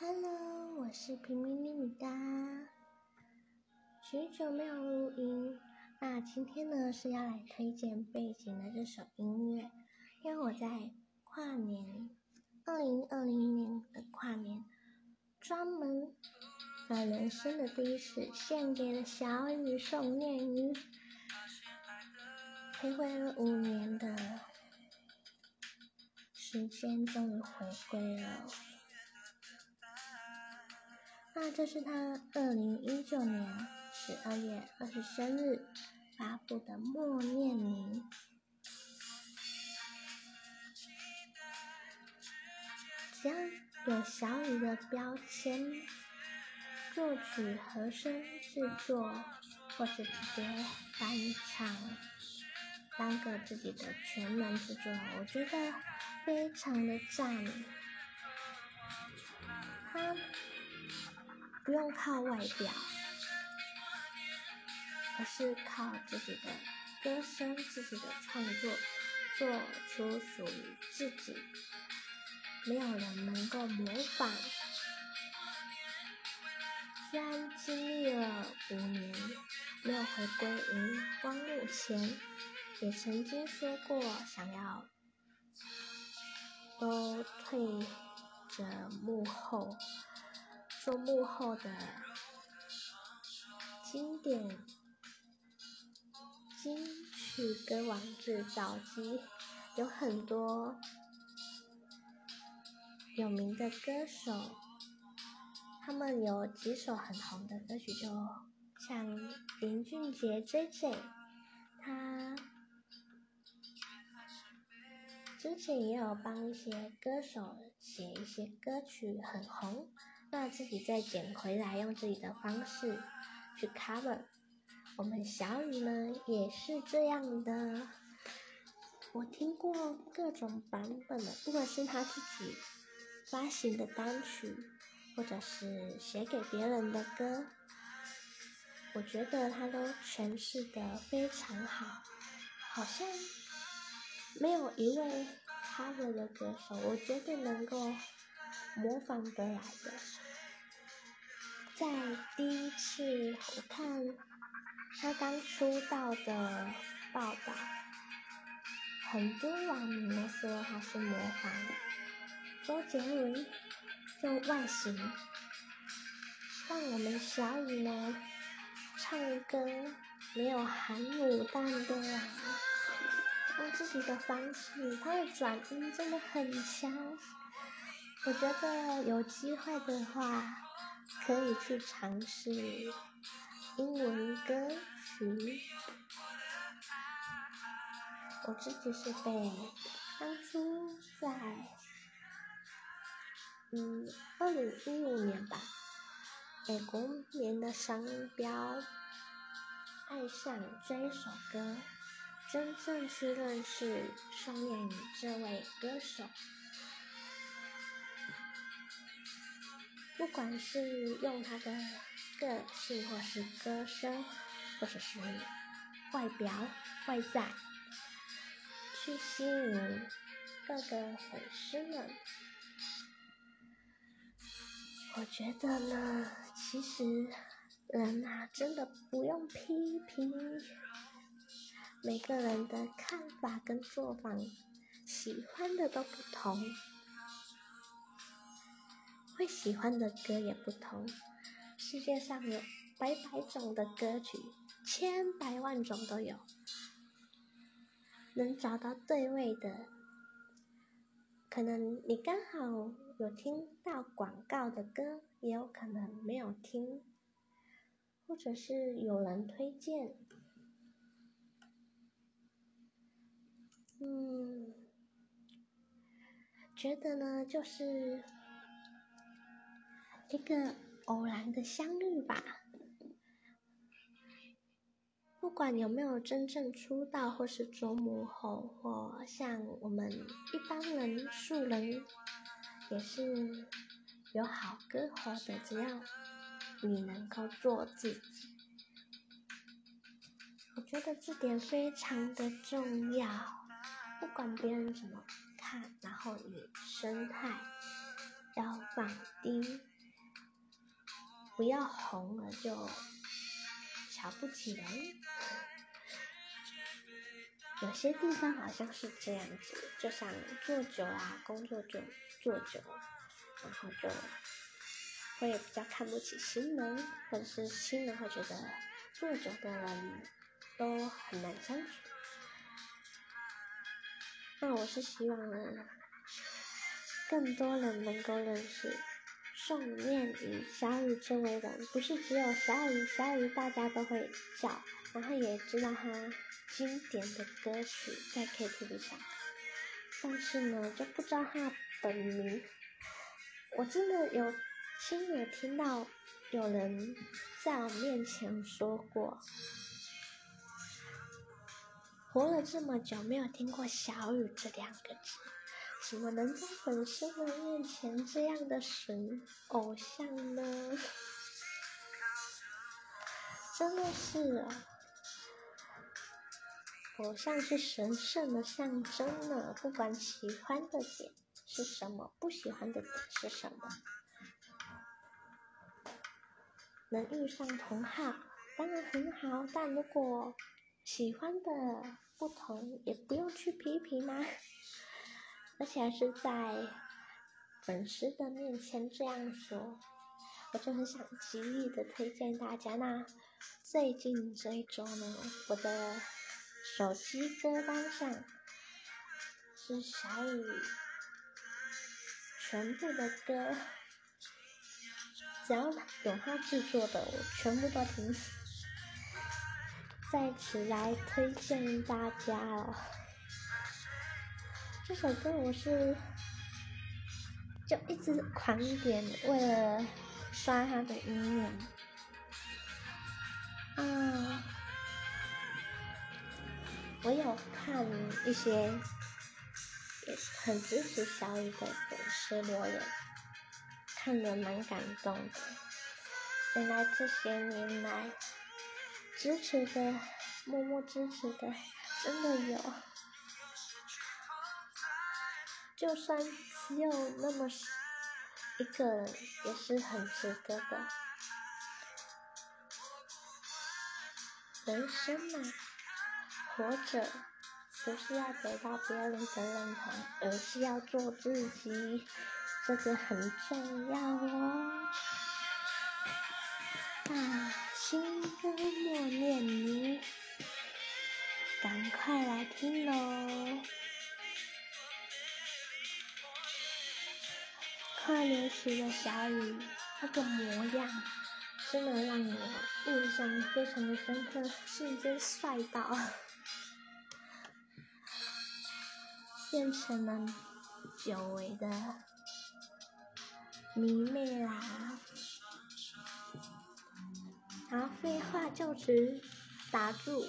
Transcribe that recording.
Hello，我是平民米米哒，许久没有录音，那今天呢是要来推荐背景的这首音乐，因为我在跨年，二零二零年的跨年，专门把人生的第一次献给了小雨宋念宇，徘徊了五年的时间，终于回归了。那这是他二零一九年十二月二十生日发布的《默念你》，只要有小雨的标签，作曲、和声、制作，或是直接翻唱，当个自己的全能制作人，我觉得非常的赞。他。不用靠外表，而是靠自己的歌声、自己的创作，做出属于自己，没有人能够模仿。虽然经历了五年没有回归荧光幕前，也曾经说过想要都退着幕后。做幕后的经典金曲歌王制造机，有很多有名的歌手，他们有几首很红的歌曲，就像林俊杰 J J，他之前也有帮一些歌手写一些歌曲，很红。那自己再捡回来，用自己的方式去 cover。我们小雨呢也是这样的，我听过各种版本的，不管是他自己发行的单曲，或者是写给别人的歌，我觉得他都诠释的非常好，好像没有一位 cover 的歌手，我觉得能够。模仿得来的，在第一次我看他刚出道的报道，很多网民都说他是模仿周杰伦的外形，让我们小雨呢唱歌没有含卤蛋的，用自己的方式，他的转音真的很强。我觉得有机会的话，可以去尝试英文歌曲。我自己是被当初在嗯二零一五年吧，美国年的商标爱上这一首歌，真正去认识双眼这位歌手。不管是用他的个性，或是歌声，或者是外表外在，去吸引各个粉丝们，我觉得呢，其实人啊，真的不用批评，每个人的看法跟做法，喜欢的都不同。会喜欢的歌也不同，世界上有百百种的歌曲，千百万种都有，能找到对味的，可能你刚好有听到广告的歌，也有可能没有听，或者是有人推荐，嗯，觉得呢就是。一个偶然的相遇吧，不管有没有真正出道，或是做幕后，或像我们一般人、素人，也是有好歌喉的。只要你能够做自己，我觉得这点非常的重要。不管别人怎么看，然后你生态要放低。不要红了就瞧不起人。有些地方好像是这样子，就像做久啊，工作就做久，然后就会比较看不起新人，或者是新人会觉得做久的人都很难相处。那我是希望呢，更多人能够认识宋念宇、小雨这为人，不是只有小雨，小雨大家都会叫，然后也知道他。经典的歌曲在 KTV 上，但是呢，就不知道他本名。我真的有亲耳听到有人在我面前说过，活了这么久没有听过小雨这两个字，怎么能在粉丝们面前这样的神偶像呢？真的是。偶像是神圣的象征呢，不管喜欢的点是什么，不喜欢的点是什么，能遇上同好当然很好，但如果喜欢的不同，也不用去批评啊，而且还是在粉丝的面前这样说，我就很想极力的推荐大家。那最近这一周呢，我的。手机歌单上是小雨全部的歌，只要有他制作的，我全部都听。在此来推荐大家哦，这首歌我是就一直狂点，为了刷他的音乐。嗯。我有看一些很支持小雨的粉丝留言，看得蛮感动的。原来这些年来支持的、默默支持的，真的有。就算只有那么一个人，也是很值得的。人生嘛。活着不是要得到别人的认同，而是要做自己，这个很重要哦。啊，心歌默念你，赶快来听喽！跨年时的小雨，那个模样，真的让我印象非常的深刻，瞬间帅到。变成了久违的迷妹啦！好，废话就此打住。